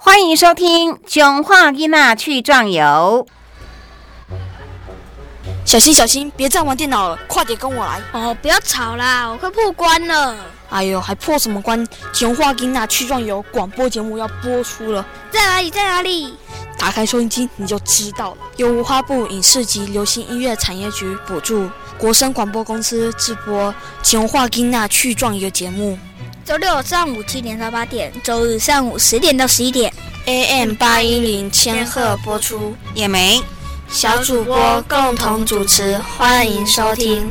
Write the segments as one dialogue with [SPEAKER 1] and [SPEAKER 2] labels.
[SPEAKER 1] 欢迎收听《囧话伊娜去壮游》。
[SPEAKER 2] 小心小心，别再玩电脑了，快点跟我来！
[SPEAKER 3] 哦，不要吵啦，我快破关了。
[SPEAKER 2] 哎呦，还破什么关？囧话伊娜去壮游广播节目要播出了，
[SPEAKER 3] 在哪里？在哪里？
[SPEAKER 2] 打开收音机你就知道了。由文化部影视及流行音乐产业局补助，国声广播公司制播《囧话伊娜去壮游》节目。
[SPEAKER 3] 周六上午七点到八点，周日上午十点到十一点
[SPEAKER 2] ，AM 八一零千赫播出。
[SPEAKER 1] 也没，
[SPEAKER 2] 小主播共同主持，欢迎收听。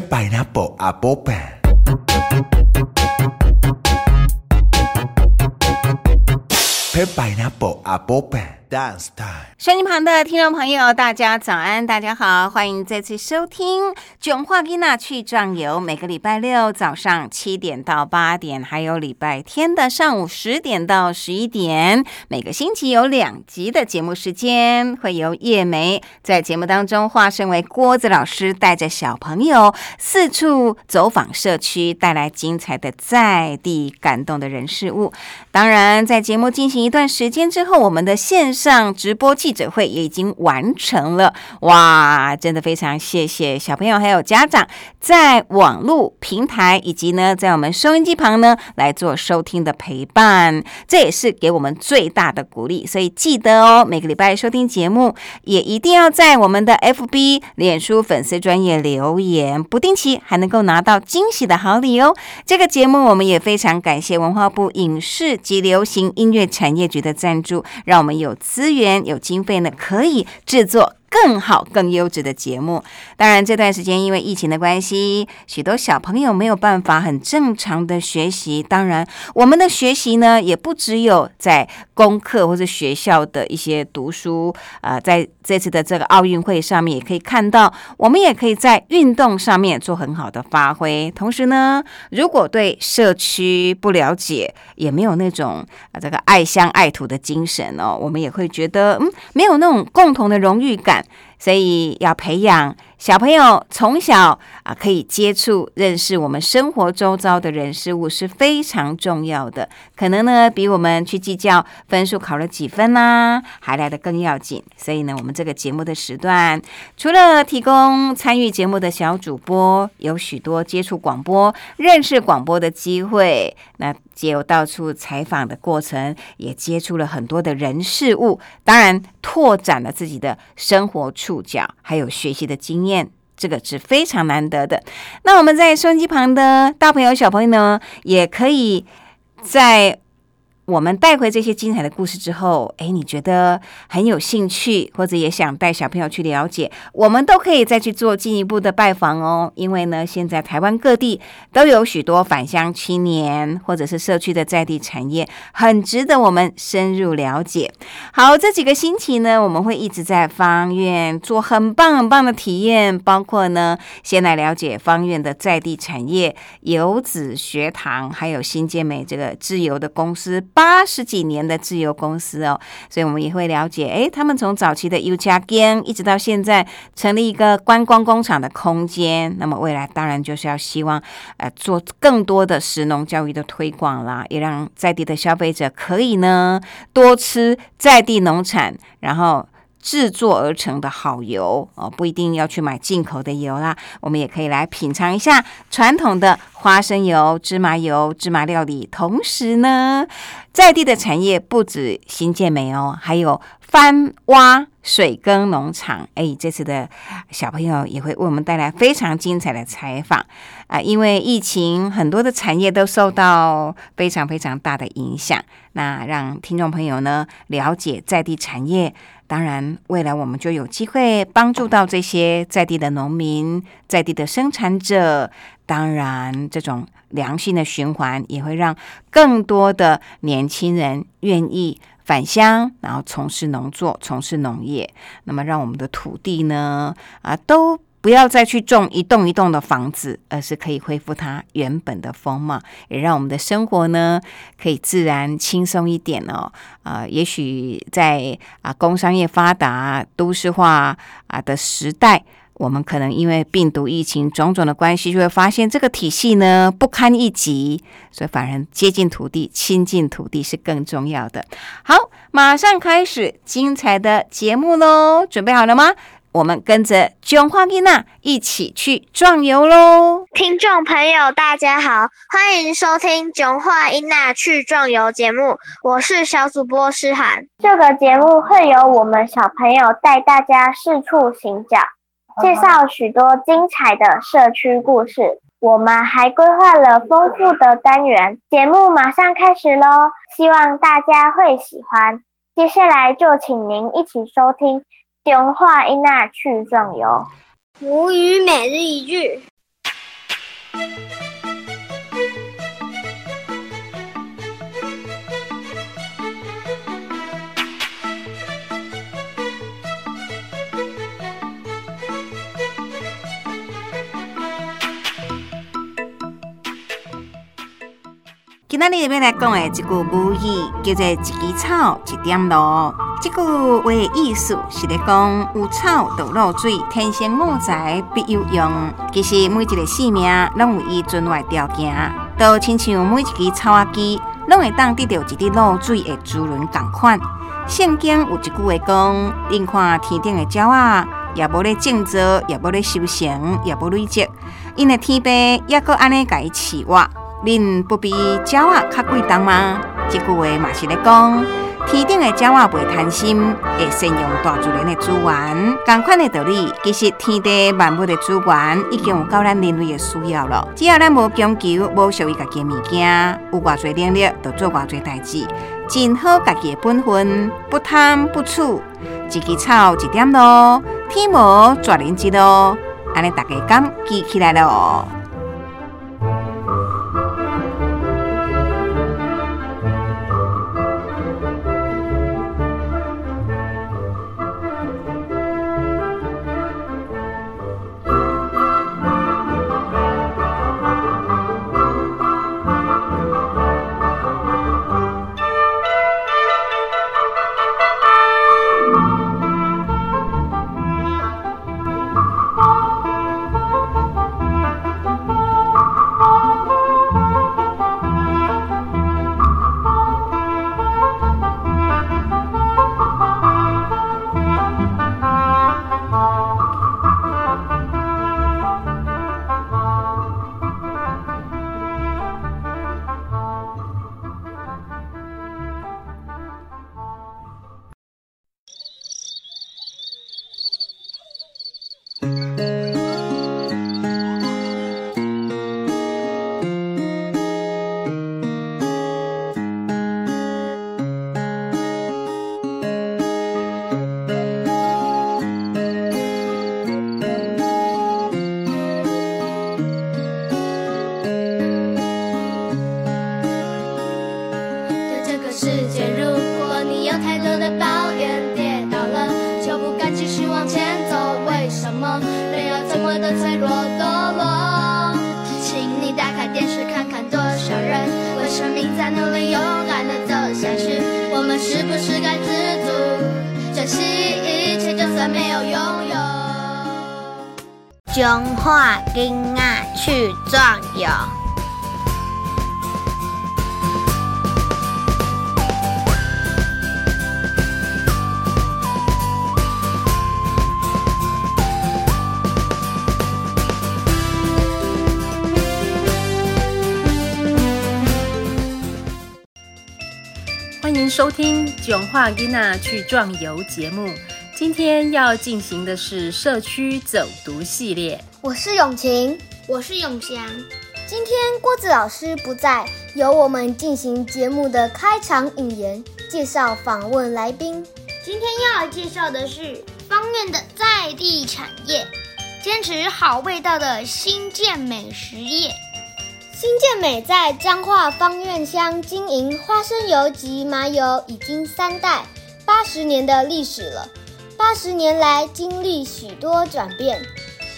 [SPEAKER 4] Shrimp pineapple apopan. Shrimp pineapple apopan. Dance time.
[SPEAKER 1] 收音旁的听众朋友，大家早安，大家好，欢迎再次收听《囧话伊娜去壮游》。每个礼拜六早上七点到八点，还有礼拜天的上午十点到十一点，每个星期有两集的节目时间，会由叶梅在节目当中化身为郭子老师，带着小朋友四处走访社区，带来精彩的在地感动的人事物。当然，在节目进行一段时间之后，我们的线上直播记者会也已经完成了。哇，真的非常谢谢小朋友还有家长在网络平台以及呢在我们收音机旁呢来做收听的陪伴，这也是给我们最大的鼓励。所以记得哦，每个礼拜收听节目也一定要在我们的 FB、脸书粉丝专业留言，不定期还能够拿到惊喜的好礼哦。这个节目我们也非常感谢文化部影视及流行音乐产业局的赞助，让我们有资源、有经费呢，可以制作。更好、更优质的节目。当然，这段时间因为疫情的关系，许多小朋友没有办法很正常的学习。当然，我们的学习呢，也不只有在功课或者学校的一些读书。啊，在这次的这个奥运会上面，也可以看到，我们也可以在运动上面做很好的发挥。同时呢，如果对社区不了解，也没有那种啊这个爱乡爱土的精神哦，我们也会觉得嗯，没有那种共同的荣誉感。所以要培养小朋友从小啊，可以接触、认识我们生活周遭的人事物是非常重要的。可能呢，比我们去计较分数考了几分呐，还来得更要紧。所以呢，我们这个节目的时段，除了提供参与节目的小主播，有许多接触广播、认识广播的机会。那借由到处采访的过程，也接触了很多的人事物，当然拓展了自己的生活触角，还有学习的经验，这个是非常难得的。那我们在收音机旁的大朋友、小朋友呢，也可以在。我们带回这些精彩的故事之后，哎，你觉得很有兴趣，或者也想带小朋友去了解，我们都可以再去做进一步的拜访哦。因为呢，现在台湾各地都有许多返乡青年，或者是社区的在地产业，很值得我们深入了解。好，这几个星期呢，我们会一直在方院做很棒很棒的体验，包括呢，先来了解方院的在地产业，游子学堂，还有新建美这个自由的公司。八十几年的自由公司哦，所以我们也会了解，诶，他们从早期的 U 加 Gen 一直到现在成立一个观光工厂的空间。那么未来当然就是要希望，呃，做更多的食农教育的推广啦，也让在地的消费者可以呢多吃在地农产，然后制作而成的好油哦，不一定要去买进口的油啦，我们也可以来品尝一下传统的花生油、芝麻油、芝麻料理。同时呢，在地的产业不止新建美哦，还有翻挖水耕农场。哎，这次的小朋友也会为我们带来非常精彩的采访啊！因为疫情，很多的产业都受到非常非常大的影响。那让听众朋友呢了解在地产业，当然未来我们就有机会帮助到这些在地的农民、在地的生产者。当然，这种良性的循环也会让更多的年轻人愿意返乡，然后从事农作、从事农业。那么，让我们的土地呢啊都。不要再去种一栋一栋的房子，而是可以恢复它原本的风貌，也让我们的生活呢可以自然轻松一点哦。啊，也许在啊工商业发达、都市化啊的时代，我们可能因为病毒疫情种种的关系，就会发现这个体系呢不堪一击，所以反而接近土地、亲近土地是更重要的。好，马上开始精彩的节目喽，准备好了吗？我们跟着囧花丽娜一起去壮游喽！
[SPEAKER 3] 听众朋友，大家好，欢迎收听囧花丽娜去壮游节目，我是小主播诗涵。这个节目会由我们小朋友带大家四处行脚，介绍许多精彩的社区故事。我们还规划了丰富的单元，节目马上开始喽！希望大家会喜欢。接下来就请您一起收听。融化一纳去壮游，
[SPEAKER 5] 母语每日一句。
[SPEAKER 1] 今仔日要来讲的一句母语叫做“一枝草，一点露”。这句话的意思是咧讲有草就露水，天生我材必有用。其实每一个生命拢有伊存活条件，都亲像每一支草啊枝，拢会当得到一滴露水的滋润共款。圣经有一句话讲：，另看天顶的鸟啊，也无咧种植，也无咧修行，也无累积，因为天父也搁安尼甲伊饲活。恁不比鸟仔较贵重吗？这句话嘛是咧讲，天顶的鸟仔袂贪心，会善用大自然的资源。同款的道理，其实天地万物的资源已经有够咱人类的需要了。只要咱无强求，无属于家己物件，有偌侪能力，就做偌侪代志，尽好家己的本分，不贪不取，一枝草一点露，天无绝人之路。安尼大家敢记起来了。
[SPEAKER 5] 中华囡仔去壮游。
[SPEAKER 6] 欢迎收听《中华囡仔去壮游》节目。今天要进行的是社区走读系列。
[SPEAKER 7] 我是永晴，
[SPEAKER 5] 我是永祥。
[SPEAKER 7] 今天郭子老师不在，由我们进行节目的开场引言，介绍访问来宾。
[SPEAKER 5] 今天要介绍的是方院的在地产业，坚持好味道的新建美食业。
[SPEAKER 7] 新建美在彰化方院乡经营花生油及麻油已经三代，八十年的历史了。八十年来经历许多转变，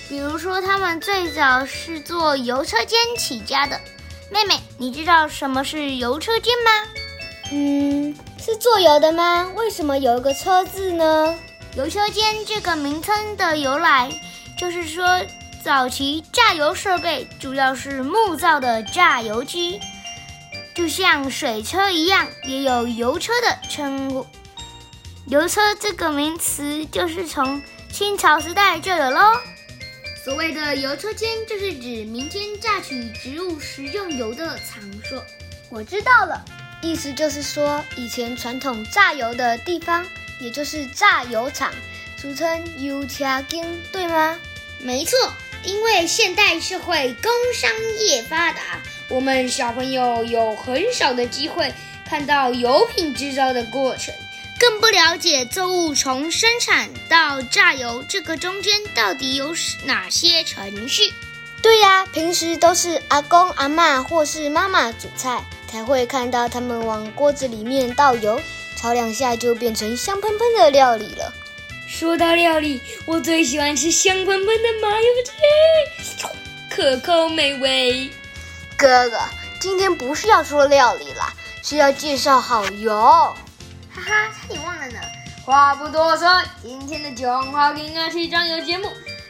[SPEAKER 5] 比如说他们最早是做油车间起家的。妹妹，你知道什么是油车间吗？
[SPEAKER 7] 嗯，是做油的吗？为什么有一个车字呢？
[SPEAKER 5] 油车间这个名称的由来，就是说。早期榨油设备主要是木造的榨油机，就像水车一样，也有油车的称呼。油车这个名词就是从清朝时代就有喽。所谓的油车间，就是指民间榨取植物食用油的场所。
[SPEAKER 7] 我知道了，意思就是说，以前传统榨油的地方，也就是榨油厂，俗称油车间，对吗？
[SPEAKER 5] 没错。因为现代社会工商业发达，我们小朋友有很少的机会看到油品制造的过程，更不了解作物从生产到榨油这个中间到底有哪些程序。
[SPEAKER 7] 对呀，平时都是阿公阿妈或是妈妈煮菜，才会看到他们往锅子里面倒油，炒两下就变成香喷喷的料理了。
[SPEAKER 8] 说到料理，我最喜欢吃香喷喷的麻油鸡，可口美味。
[SPEAKER 7] 哥哥，今天不是要说料理啦，是要介绍好油。哈
[SPEAKER 5] 哈，差点忘了呢。话不多说，今天的讲话跟阿七酱油节目。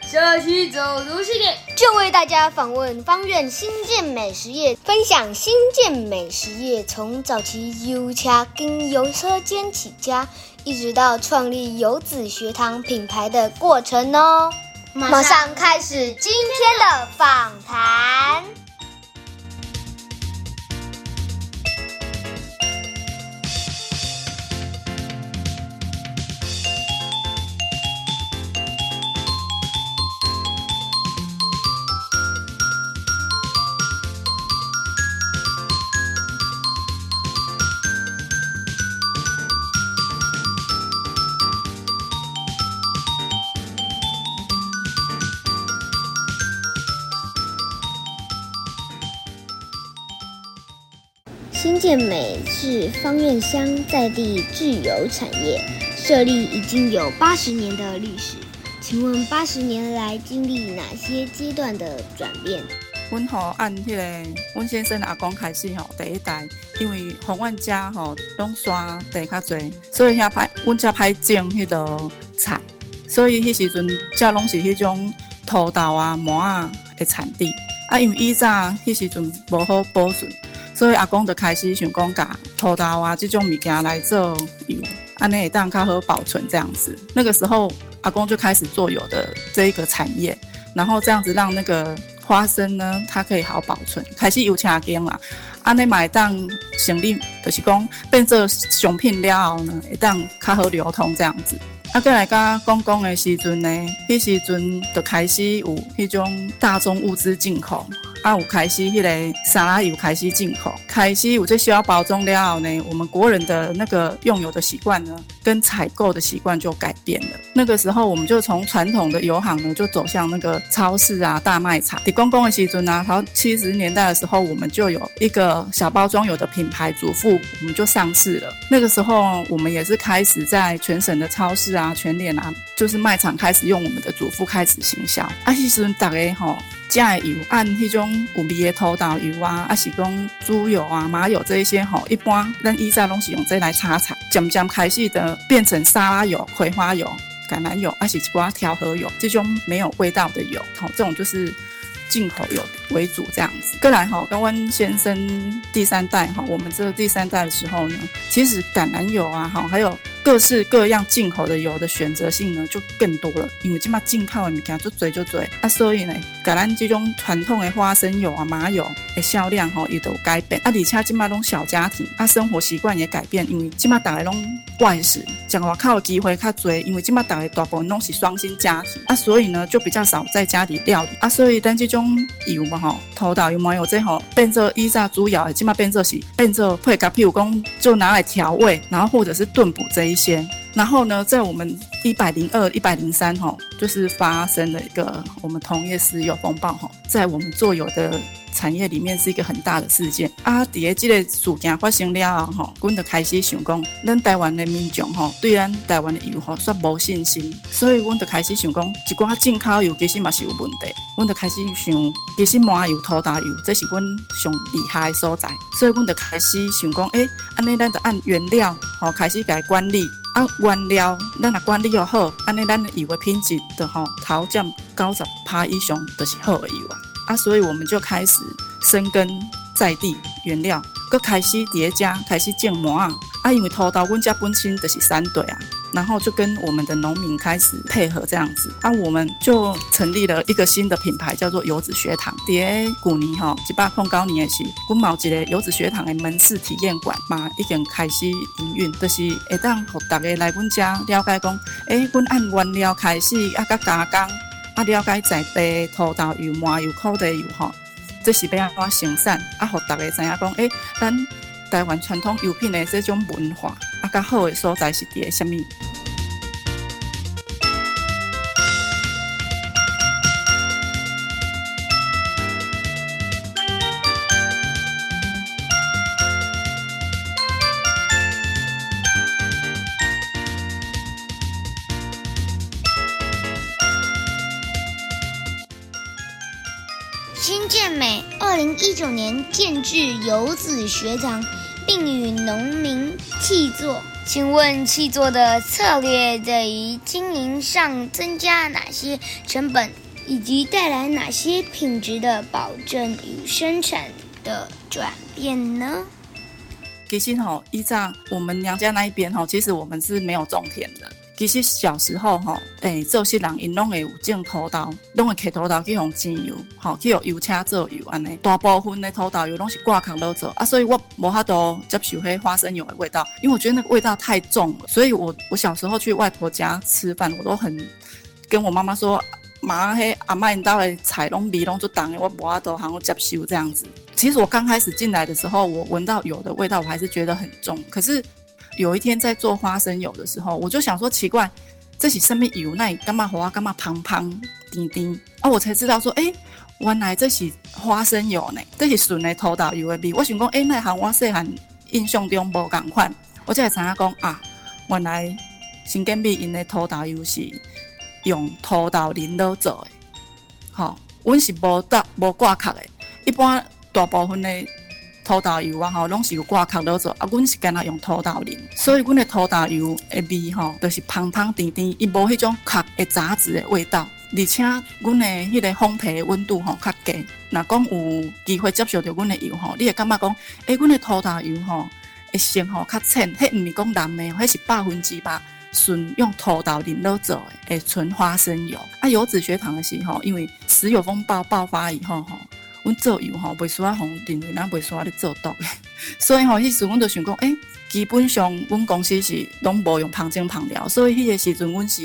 [SPEAKER 5] 社区走读系列
[SPEAKER 7] 就为大家访问方院新建美食业，分享新建美食业从早期油茶跟油车间起家，一直到创立游子学堂品牌的过程哦。马上开始今天的访谈。建美是方院乡在地自由产业，设立已经有八十年的历史。请问八十年来经历哪些阶段的转变？
[SPEAKER 9] 阮吼按迄个阮先生阿公开始吼，第一代因为方阮家吼拢山地较侪，所以遐歹阮遮歹种迄个菜，所以迄时阵遮拢是迄种土豆啊、麻啊的产地。啊，因为以前迄时阵无好保存。所以阿公就开始想讲，甲土豆啊这种物件来做油，安尼会当较好保存这样子。那个时候，阿公就开始做油的这一个产业，然后这样子让那个花生呢，它可以好保存。开始油车间啦，安尼买当成立，就是讲变做商品了后呢，会当较好流通这样子。啊，再来甲讲讲的时阵呢，迄时阵就开始有迄种大宗物资进口。啊，有开始迄个沙拉油开始进口，开始有这需要包装了后呢，我们国人的那个用油的习惯呢，跟采购的习惯就改变了。那个时候，我们就从传统的油行呢，就走向那个超市啊、大卖场。在公公的时阵啊，然后七十年代的时候，我们就有一个小包装油的品牌主妇，我们就上市了。那个时候，我们也是开始在全省的超市啊、全联啊，就是卖场开始用我们的主妇开始行销。啊，其实大家吼。加油按迄种有味的土豆油啊，啊是讲猪油啊、麻油这一些吼，一般咱以前拢是用这来炒菜，渐渐开始的变成沙拉油、葵花油、橄榄油，啊是一寡调和油，这种没有味道的油，吼，这种就是进口油。为主这样子。过来哈，跟温先生第三代哈，我们这个第三代的时候呢，其实橄榄油啊哈，还有。各式各样进口的油的选择性呢就更多了，因为即马进口的物件就多就多，啊，所以呢，甲咱这种传统的花生油啊、麻油的销量哈也都改变，啊，而且即马拢小家庭，啊，生活习惯也改变，因为即马大家拢外食，讲话靠的机会较多，因为即马大家大部分拢是双薪家庭，啊，所以呢就比较少在家里料理，啊，所以咱这种油嘛吼，土豆油、麻油这吼变做以前主要的，即马变做是变做配甲，譬如讲就拿来调味，然后或者是炖补这。一些，然后呢，在我们一百零二、一百零三哈，就是发生了一个我们同业石油风暴哈，在我们做油的产业里面是一个很大的事件啊。第二这个事件发生了后，阮就开始想讲，咱台湾的民众哈，对咱台湾的油哈，煞无信心，所以阮就开始想讲，一寡进口油其实嘛是有问题。阮就开始想，其实麻油、土豆油，这是阮上厉害的所在，所以阮就开始想讲，诶，安尼咱就按原料，吼，开始改管理，啊，原料咱若管理又好，安尼咱的油的品质的吼，头占九十趴以上，就是好的油啊，啊，所以我们就开始深耕在地原料，搁开始叠加，开始种麻啊，啊，因为土豆阮遮本身就是山地啊。然后就跟我们的农民开始配合这样子，啊，我们就成立了一个新的品牌，叫做游子学堂。在古年哈，一百空高年的是，阮毛一个游子学堂的门市体验馆嘛，已经开始营运，就是会当互大家来阮家了解讲，诶，阮按原料开始啊，甲加工啊，了解在地土豆油、麻油、苦地油吼，这是要安怎生产啊，互大家知影讲，诶，咱台湾传统油品的这种文化。啊，较好的所在是伫个虾米？
[SPEAKER 5] 一九年建制游子学堂。并与农民契作，请问契作的策略在于经营上增加哪些成本，以及带来哪些品质的保证与生产的转变呢？
[SPEAKER 9] 其实吼，依照我们娘家那一边吼，其实我们是没有种田的。其实小时候吼，诶，做些人因拢会有种土豆，拢会摕土豆去用煎油，吼，去用油车做油安尼。大部分的土豆油拢是挂扛落做啊，所以我无法度接受迄花生油的味道，因为我觉得那个味道太重了。所以我我小时候去外婆家吃饭，我都很跟我妈妈说，妈嘿阿妈因家的菜拢味拢足重的，我无法度通接受这样子。其实我刚开始进来的时候，我闻到油的味道，我还是觉得很重，可是。有一天在做花生油的时候，我就想说奇怪，这是什么油？那干嘛滑？干嘛胖胖甜甜？啊，我才知道说，哎，原来这是花生油呢，这是纯的土豆油的味。我想讲，哎，那行我细汉印象中无共款，我才知影讲啊，原来新建美因的土豆油是用土豆磷卤做的。好，阮是无搭无挂壳的，一般大部分的。土豆油啊，吼，拢是有挂壳了做，啊，阮是干那用土豆淋，所以阮的土豆油的味吼，都是香香甜甜，伊无迄种壳的杂质的味道，而且阮的迄个烘焙温度吼较低。若讲有机会接受到阮的油吼，你会感觉讲，诶，阮的土豆油吼，会性吼较浅，迄毋是讲蓝的，迄是百分之百纯用土豆淋落做，诶，纯花生油。啊，油脂学堂的时候，因为石油风暴爆发以后吼。阮做油吼，袂需要互认为咱袂需要咧做毒诶，所以吼，迄时阮就想讲，诶，基本上阮公司是拢无用香精香料，所以迄个时阵阮是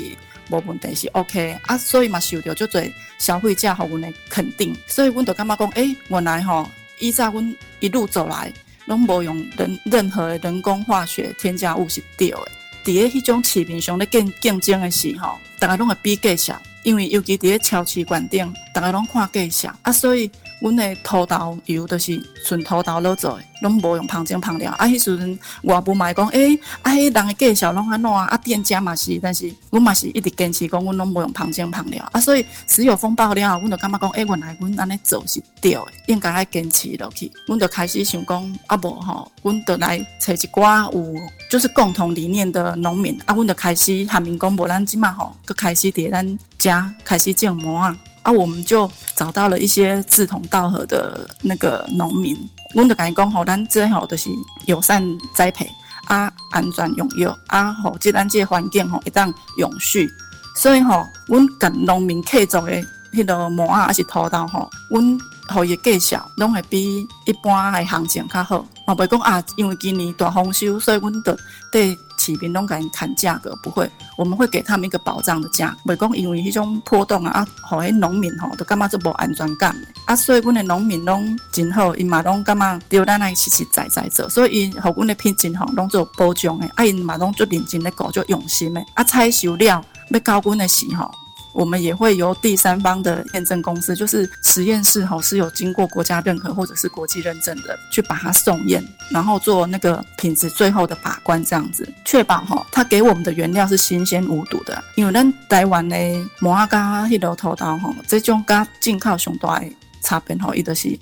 [SPEAKER 9] 无问题，是 OK 啊，所以嘛受到足侪消费者互阮诶肯定，所以阮就感觉讲，诶，原来吼，依照阮一路走来，拢无用人任何人工化学添加物是对诶。伫咧迄种市面上咧竞竞争诶时候，大家拢会比价钱，因为尤其伫咧超市馆顶，大家拢看价钱啊，所以。阮的土豆油都是纯土豆卤做的，拢无用香精香料。啊，迄时阵外部嘛讲，诶，啊，迄人的介绍拢安怎啊？啊，店家嘛是，但是阮嘛是一直坚持讲，阮拢无用香精香料。啊，所以石油风暴了后，阮就感觉讲，诶，原来阮安尼做是对的，应该爱坚持落去。阮就开始想讲，啊无吼，阮就来找一寡有就是共同理念的农民。啊，阮就开始喊民讲，无咱即嘛吼，佮开始伫咱家开始种麻啊。啊，我们就找到了一些志同道合的那个农民，阮就甲伊讲吼，咱这吼就是友善栽培啊，安全用药啊，吼，即咱这环境吼会当永续，所以吼，阮甲农民客族的迄个毛啊，还是土豆吼，阮。互伊介绍，拢会比一般的行情较好。嘛袂讲啊，因为今年大丰收，所以阮得对市民拢甲因谈价格，不会，我们会给他们一个保障的价。袂讲因为迄种波动啊，啊，互迄农民吼都感觉做无安全感。啊，所以阮的农民拢真好，因嘛拢感觉对咱来实实在在做，所以因互阮的品质吼拢做保障的。啊，因嘛拢做认真咧搞，做用心的。啊，采收了要交阮的时候。我们也会由第三方的验证公司，就是实验室哈，是有经过国家认可或者是国际认证的，去把它送验，然后做那个品质最后的把关，这样子确保哈，它给我们的原料是新鲜无毒的。因为咱台湾的摩阿加迄条土豆哈，这种甲进口上大的差别哈，伊就是。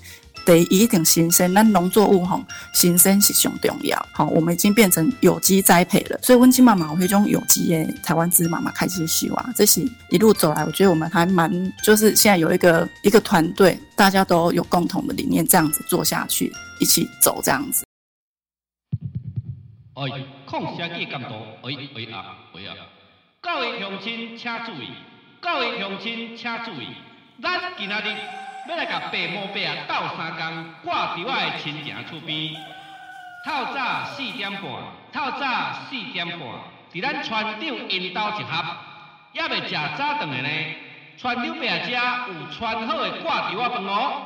[SPEAKER 9] 得一定新鲜，那农作物吼新鲜是上重要。好，我们已经变成有机栽培了，所以温基妈妈我会用有机的台湾芝麻嘛开始修啊。这是一路走来，我觉得我们还蛮就是现在有一个一个团队，大家都有共同的理念，这样子做下去，一起走这样子。
[SPEAKER 10] 哎，抗生剂监督，哎哎啊哎啊！各位乡亲请注意，各位乡亲请注意，咱今仔日。要来甲爸母伯啊斗三工，挂伫我的亲情厝边。透早四点半，透早四点半，伫咱船长因兜集合，也未食早顿的呢。船长伯啊，遮有穿好的挂伫我饭哦。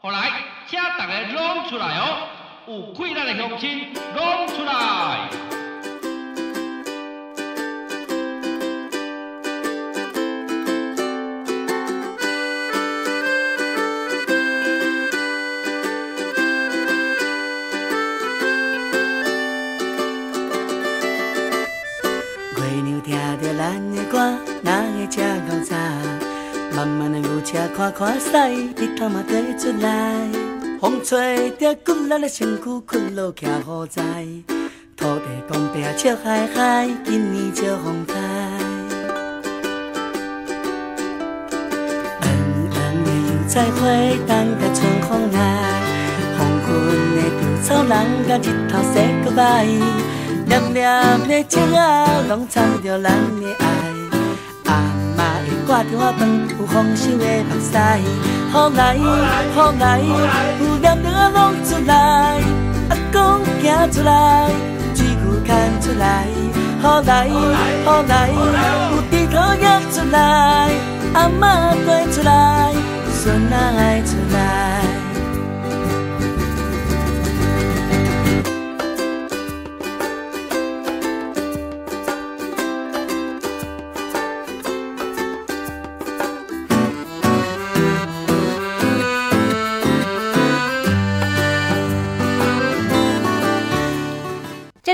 [SPEAKER 10] 后来，请大家拢出来哦，有困难的乡亲拢出来。看看驶，日头嘛底出来，风吹着骨力的身躯，困落徛好在。土地公伯笑嗨嗨，今年招风台。黄黄的油菜花，等待春风来。黄昏的稻草人，甲日头洗个白。黏黏的情啊，拢藏着咱的爱。挂着我饭，有丰收的目屎，雨来雨来，有念念拢出来，阿公行出来，水牛牵出来，雨来雨来，有猪头也出来，阿妈带出来，孙仔爱出来。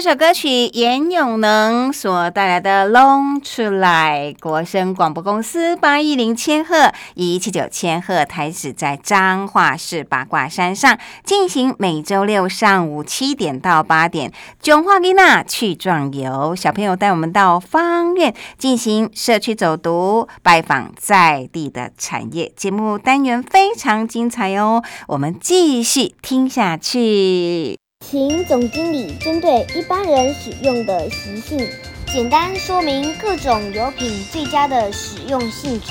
[SPEAKER 1] 首歌曲严永能所带来的《Long 出来》，国声广播公司八一零千赫一七九千赫台址在彰化市八卦山上进行每周六上午七点到八点，囧化丽娜去壮游，小朋友带我们到方院进行社区走读，拜访在地的产业节目单元非常精彩哦，我们继续听下去。
[SPEAKER 7] 请总经理针对一般人使用的习性，简单说明各种油品最佳的使用性质。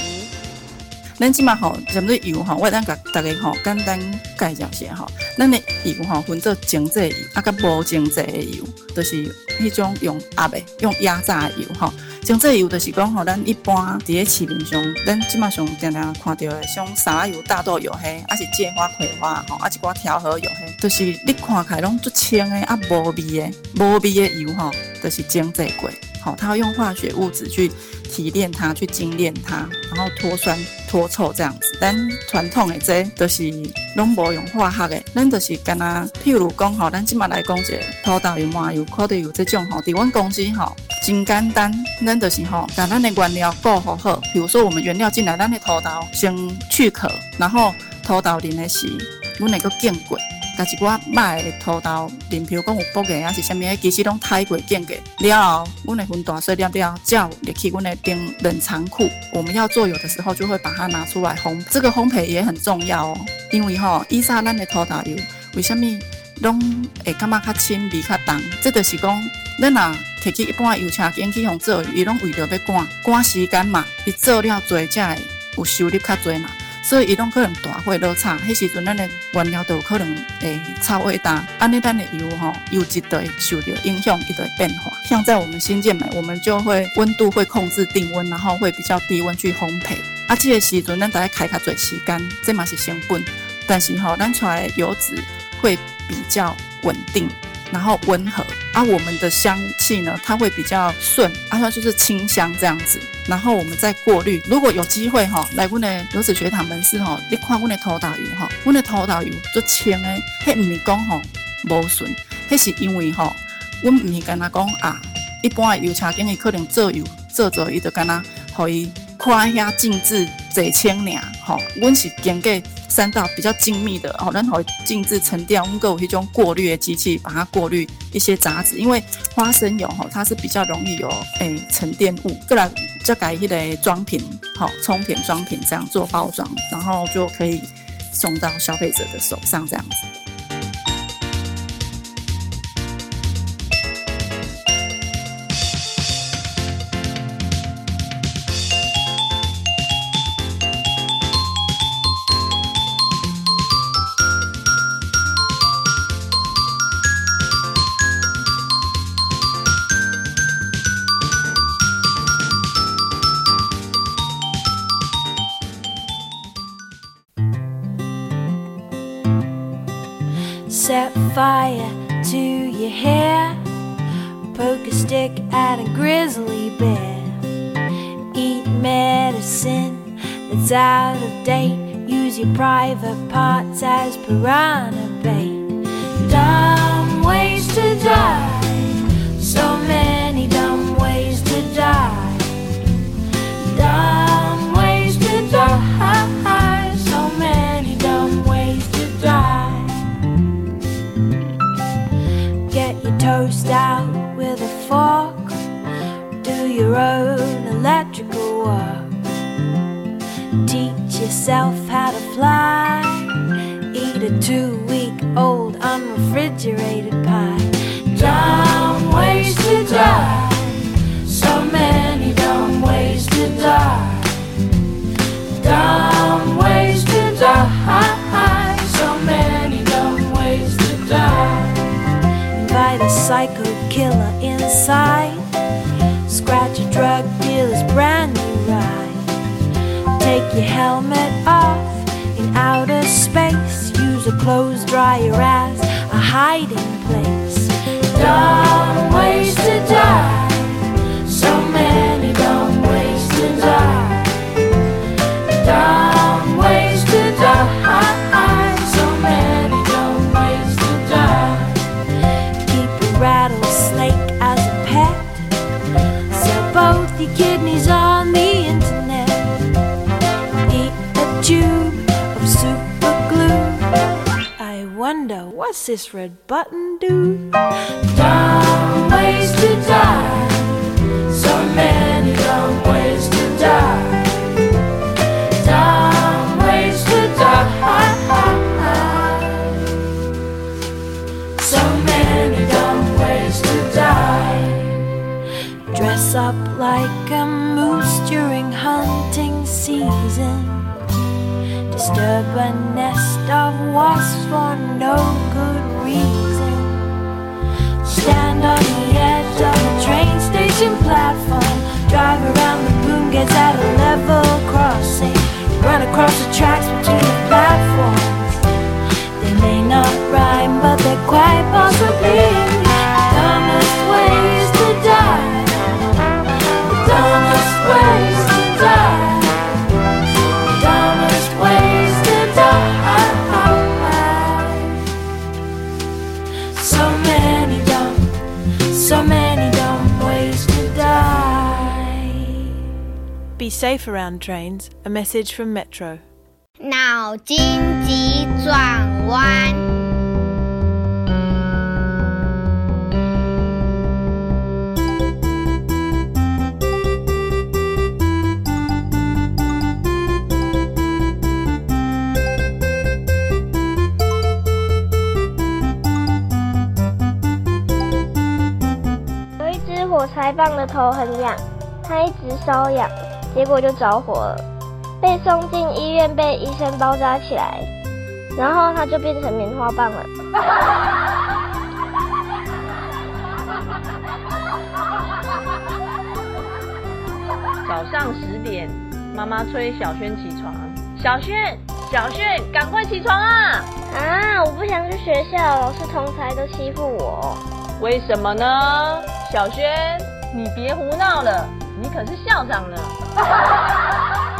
[SPEAKER 9] 咱即马吼，针对油吼，我等甲大家吼简单介绍下吼。咱的油吼分做精制油，啊，甲无精制的油，就是迄种用压的、用压榨的油吼。精制油就是讲吼，咱一般伫咧市面上，咱即马上常常看到的，像沙油、大豆油嘿，啊是芥花、葵花吼，啊一寡调和油嘿，就是你看起来拢足清的，啊无味的，无味的油吼，就是精制过，好，它要用化学物质去提炼它，去精炼它，然后脱酸脱臭这样子。咱传统的这都是拢无用化学的，咱就是干那，譬如讲吼，咱即马来讲者土豆油、麻油、可豆油这种吼，伫阮公司吼。真简单，咱就是吼，把咱的原料搞好好。比如说，我们原料进来，咱的土豆先去壳，然后土豆淋的时，阮那个见过，加一寡歹的土豆，淋，譬如讲有补钙还是啥物，其实拢太过见过了后，阮的分大细粒了，叫入去阮的冰冷藏库。我们要做油的时候，就会把它拿出来烘。这个烘焙也很重要哦，因为吼，伊莎咱的土豆油为什么拢会感觉较清味较重？这就是讲，咱若摕去一般油车间去互做，伊拢为着要赶赶时间嘛，伊做了做才会有收入较侪嘛。所以伊拢可能大火落炒，迄时阵咱的原料都有可能会炒火大，安尼咱的油吼油质就会受到影响，伊就会变化。像在我们新建美，我们就会温度会控制定温，然后会比较低温去烘焙。啊，这个时阵咱大家开较侪时间，这嘛是成本，但是吼咱出来油脂会比较稳定。然后温和啊，我们的香气呢，它会比较顺，啊，它就是清香这样子。然后我们再过滤，如果有机会哈，来阮的油脂学堂门市哈，你看阮的土豆油哈，阮的土豆油做清的，迄唔是讲吼无顺，迄是因为吼，阮唔是干那讲啊，一般的油车经伊可能做油做做伊就干那，互伊看遐静置坐清尔，吼，阮是经过。三道比较精密的哦，然后静置沉淀，我们有一种过滤的机器，把它过滤一些杂质。因为花生油哈，它是比较容易有诶沉淀物。不然再改一类装瓶，好充填装瓶这样做包装，然后就可以送到消费者的手上这样子。
[SPEAKER 11] Fire to your hair. Poke a stick at a grizzly bear. Eat medicine that's out of date. Use your private parts as piranha bait. Dumb ways to die. So many dumb ways to die. Toast out with a fork. Do your own electrical work. Teach yourself how to fly. Eat a two week old unrefrigerated psycho killer inside. Scratch a drug dealer's brand new ride. Take your helmet off in outer space. Use a clothes dryer as a hiding place. Dumb ways to die. This red button do? Dumb ways to die. So many dumb ways to die. Dumb ways to die. So many dumb ways to die. Dress up like a moose during hunting season. Disturb a nest of wasps for no good reason. Stand on the edge of a train station platform. Drive around the boom gates at a
[SPEAKER 12] Safe Around Trains, a message from Metro.
[SPEAKER 7] 脑筋急转弯。
[SPEAKER 3] 有一只火柴棒的头很痒，它一直瘙痒。结果就着火了，被送进医院，被医生包扎起来，然后他就变成棉花棒了。
[SPEAKER 13] 早上十点，妈妈催小轩起床。小轩，小轩，赶快起床啊！
[SPEAKER 3] 啊，我不想去学校，老师同才都欺负我。
[SPEAKER 13] 为什么呢？小轩，你别胡闹了，你可是校长呢。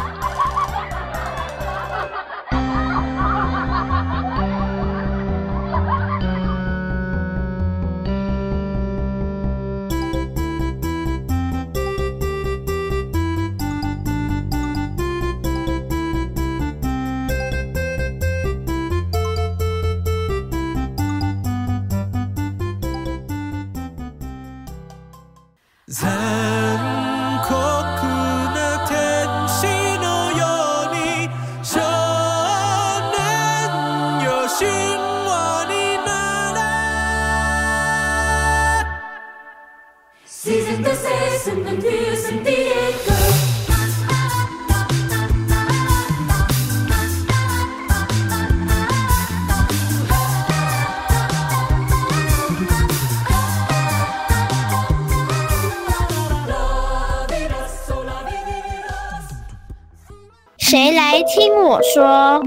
[SPEAKER 3] 说？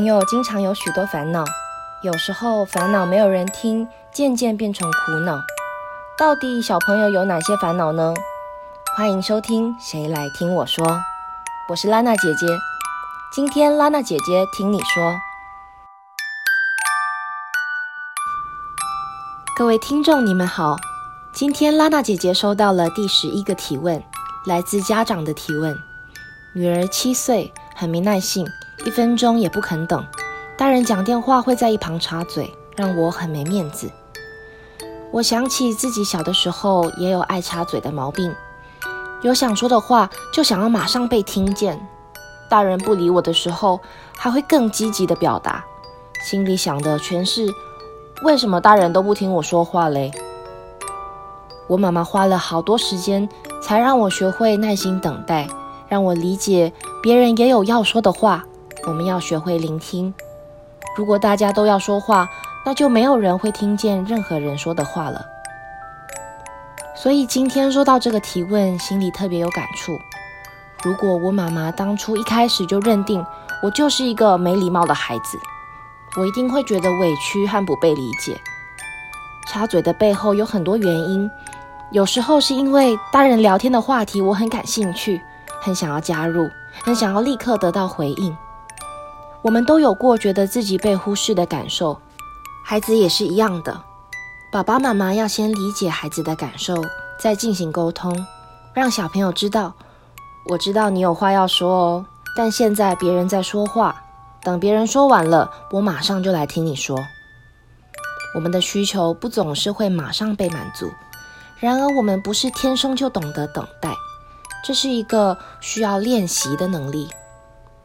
[SPEAKER 14] 朋友经常有许多烦恼，有时候烦恼没有人听，渐渐变成苦恼。到底小朋友有哪些烦恼呢？欢迎收听《谁来听我说》，我是拉娜姐姐。今天拉娜姐姐听你说，各位听众你们好。今天拉娜姐姐收到了第十一个提问，来自家长的提问。女儿七岁，很没耐性。一分钟也不肯等，大人讲电话会在一旁插嘴，让我很没面子。我想起自己小的时候也有爱插嘴的毛病，有想说的话就想要马上被听见，大人不理我的时候还会更积极的表达，心里想的全是为什么大人都不听我说话嘞？我妈妈花了好多时间才让我学会耐心等待，让我理解别人也有要说的话。我们要学会聆听。如果大家都要说话，那就没有人会听见任何人说的话了。所以今天收到这个提问，心里特别有感触。如果我妈妈当初一开始就认定我就是一个没礼貌的孩子，我一定会觉得委屈和不被理解。插嘴的背后有很多原因，有时候是因为大人聊天的话题我很感兴趣，很想要加入，很想要立刻得到回应。我们都有过觉得自己被忽视的感受，孩子也是一样的。爸爸妈妈要先理解孩子的感受，再进行沟通，让小朋友知道，我知道你有话要说哦，但现在别人在说话，等别人说完了，我马上就来听你说。我们的需求不总是会马上被满足，然而我们不是天生就懂得等待，这是一个需要练习的能力。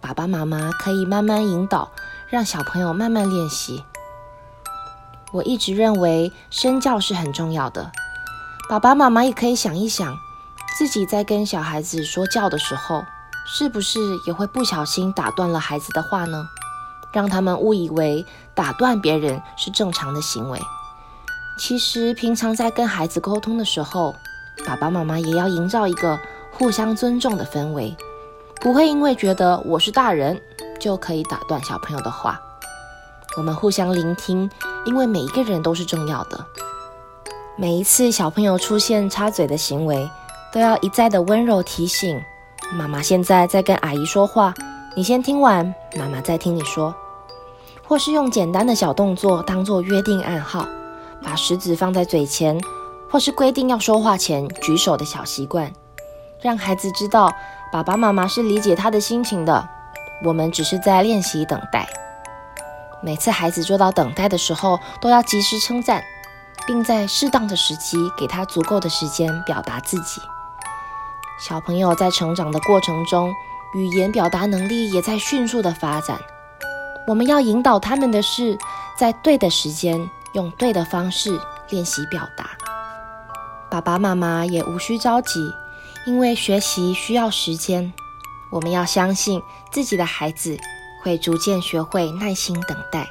[SPEAKER 14] 爸爸妈妈可以慢慢引导，让小朋友慢慢练习。我一直认为身教是很重要的，爸爸妈妈也可以想一想，自己在跟小孩子说教的时候，是不是也会不小心打断了孩子的话呢？让他们误以为打断别人是正常的行为。其实平常在跟孩子沟通的时候，爸爸妈妈也要营造一个互相尊重的氛围。不会因为觉得我是大人就可以打断小朋友的话。我们互相聆听，因为每一个人都是重要的。每一次小朋友出现插嘴的行为，都要一再的温柔提醒妈妈：现在在跟阿姨说话，你先听完，妈妈再听你说。或是用简单的小动作当做约定暗号，把食指放在嘴前，或是规定要说话前举手的小习惯，让孩子知道爸爸妈妈是理解他的心情的。我们只是在练习等待。每次孩子做到等待的时候，都要及时称赞，并在适当的时机给他足够的时间表达自己。小朋友在成长的过程中，语言表达能力也在迅速的发展。我们要引导他们的是，在对的时间，用对的方式练习表达。爸爸妈妈也无需着急，因为学习需要时间。我们要相信自己的孩子会逐渐学会耐心等待。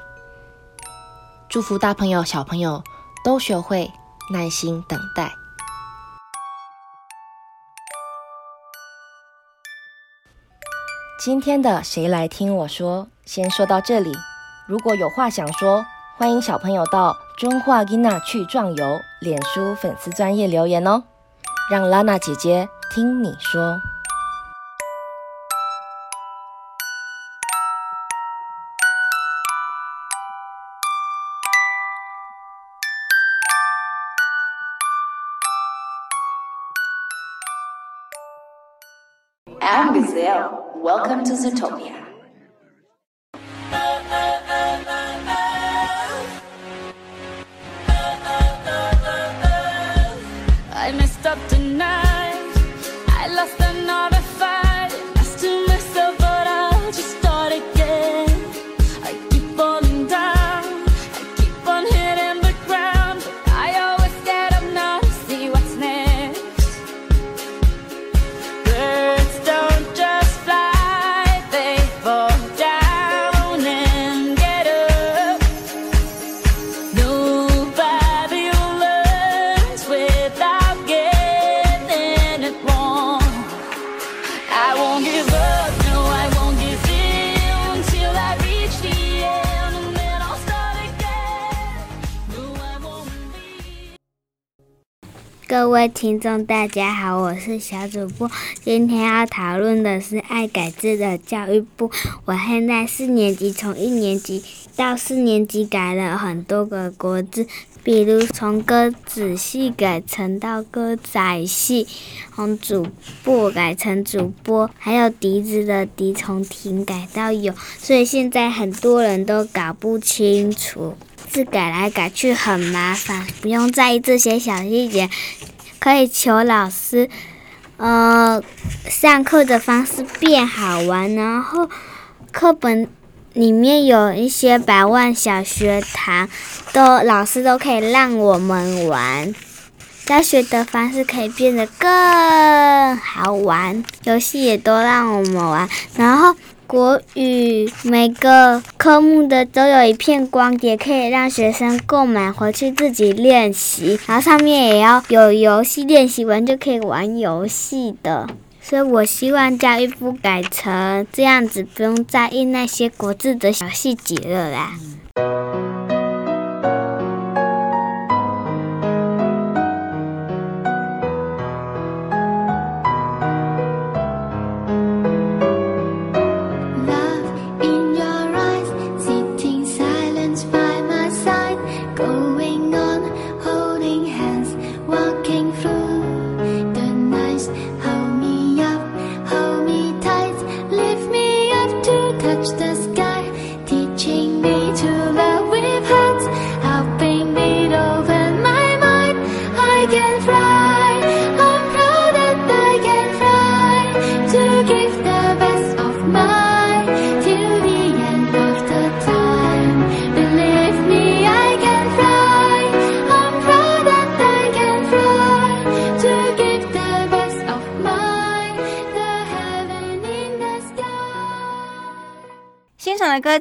[SPEAKER 14] 祝福大朋友、小朋友都学会耐心等待。今天的谁来听我说，先说到这里。如果有话想说，欢迎小朋友到中华吉娜去壮游脸书粉丝专业留言哦，让拉娜姐姐听你说。
[SPEAKER 15] I'm Gazelle. Welcome to Zootopia.
[SPEAKER 16] 各位听众，大家好，我是小主播。今天要讨论的是爱改制的教育部。我现在四年级，从一年级到四年级改了很多个国字，比如从歌仔戏改成到歌仔戏，从主播改成主播，还有笛子的笛从停改到有，所以现在很多人都搞不清楚。字改来改去很麻烦，不用在意这些小细节，可以求老师，呃，上课的方式变好玩，然后课本里面有一些百万小学堂，都老师都可以让我们玩，教学的方式可以变得更好玩，游戏也都让我们玩，然后。国语每个科目的都有一片光碟，可以让学生购买回去自己练习。然后上面也要有游戏，练习完就可以玩游戏的。所以我希望教育部改成这样子，不用在意那些国字的小细节了啦。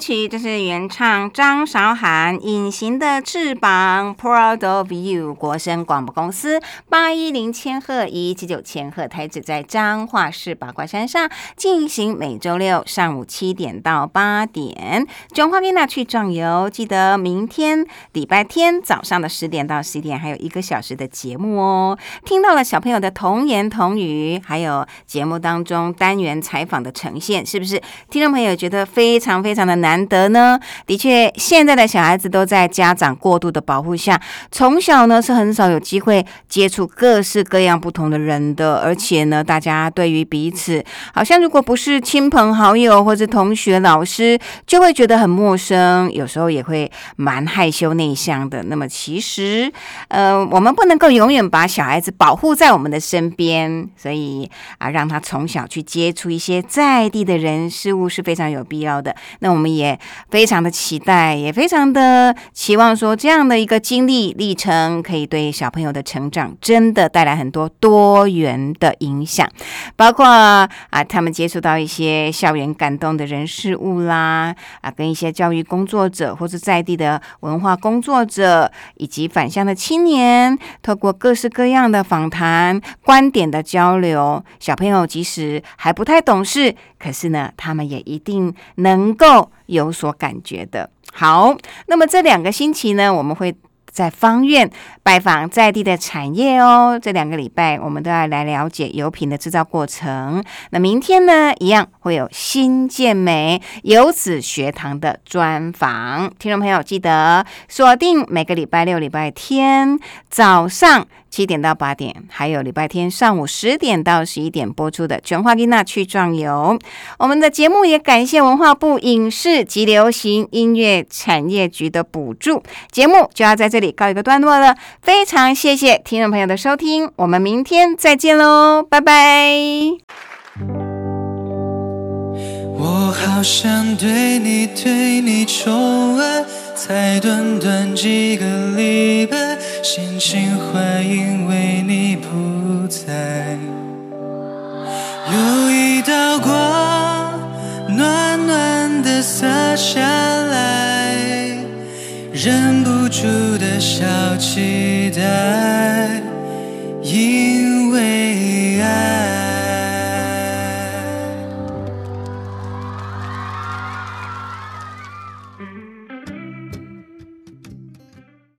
[SPEAKER 1] 曲，这是原唱张韶涵《隐形的翅膀》，Proud of You，国声广播公司八一零千赫一七九千赫台址在彰化市八卦山上进行，每周六上午七点到八点。中华宾娜去壮游，记得明天礼拜天早上的十点到十一点，还有一个小时的节目哦。听到了小朋友的童言童语，还有节目当中单元采访的呈现，是不是听众朋友觉得非常非常的难难得呢？的确，现在的小孩子都在家长过度的保护下，从小呢是很少有机会接触各式各样不同的人的，而且呢，大家对于彼此，好像如果不是亲朋好友或者同学、老师，就会觉得很陌生，有时候也会蛮害羞内向的。那么其实，呃，我们不能够永远把小孩子保护在我们的身边，所以啊，让他从小去接触一些在地的人事物是非常有必要的。那我们也也非常的期待，也非常的期望说，这样的一个经历历程，可以对小朋友的成长真的带来很多多元的影响，包括啊，他们接触到一些校园感动的人事物啦，啊，跟一些教育工作者或者在地的文化工作者，以及返乡的青年，透过各式各样的访谈、观点的交流，小朋友即使还不太懂事，可是呢，他们也一定能够有所感觉的。好，那么这两个星期呢，我们会。在方院拜访在地的产业哦，这两个礼拜我们都要来了解油品的制造过程。那明天呢，一样会有新建美油脂学堂的专访，听众朋友记得锁定每个礼拜六、礼拜天早上。七点到八点，还有礼拜天上午十点到十一点播出的《全华丽娜去壮游》。我们的节目也感谢文化部影视及流行音乐产业局的补助。节目就要在这里告一个段落了，非常谢谢听众朋友的收听，我们明天再见喽，拜拜。
[SPEAKER 13] 我好想对你对你宠爱，才短短几个礼拜心情坏因为你不在有一道光暖暖的洒下来忍不住的小期待因为爱。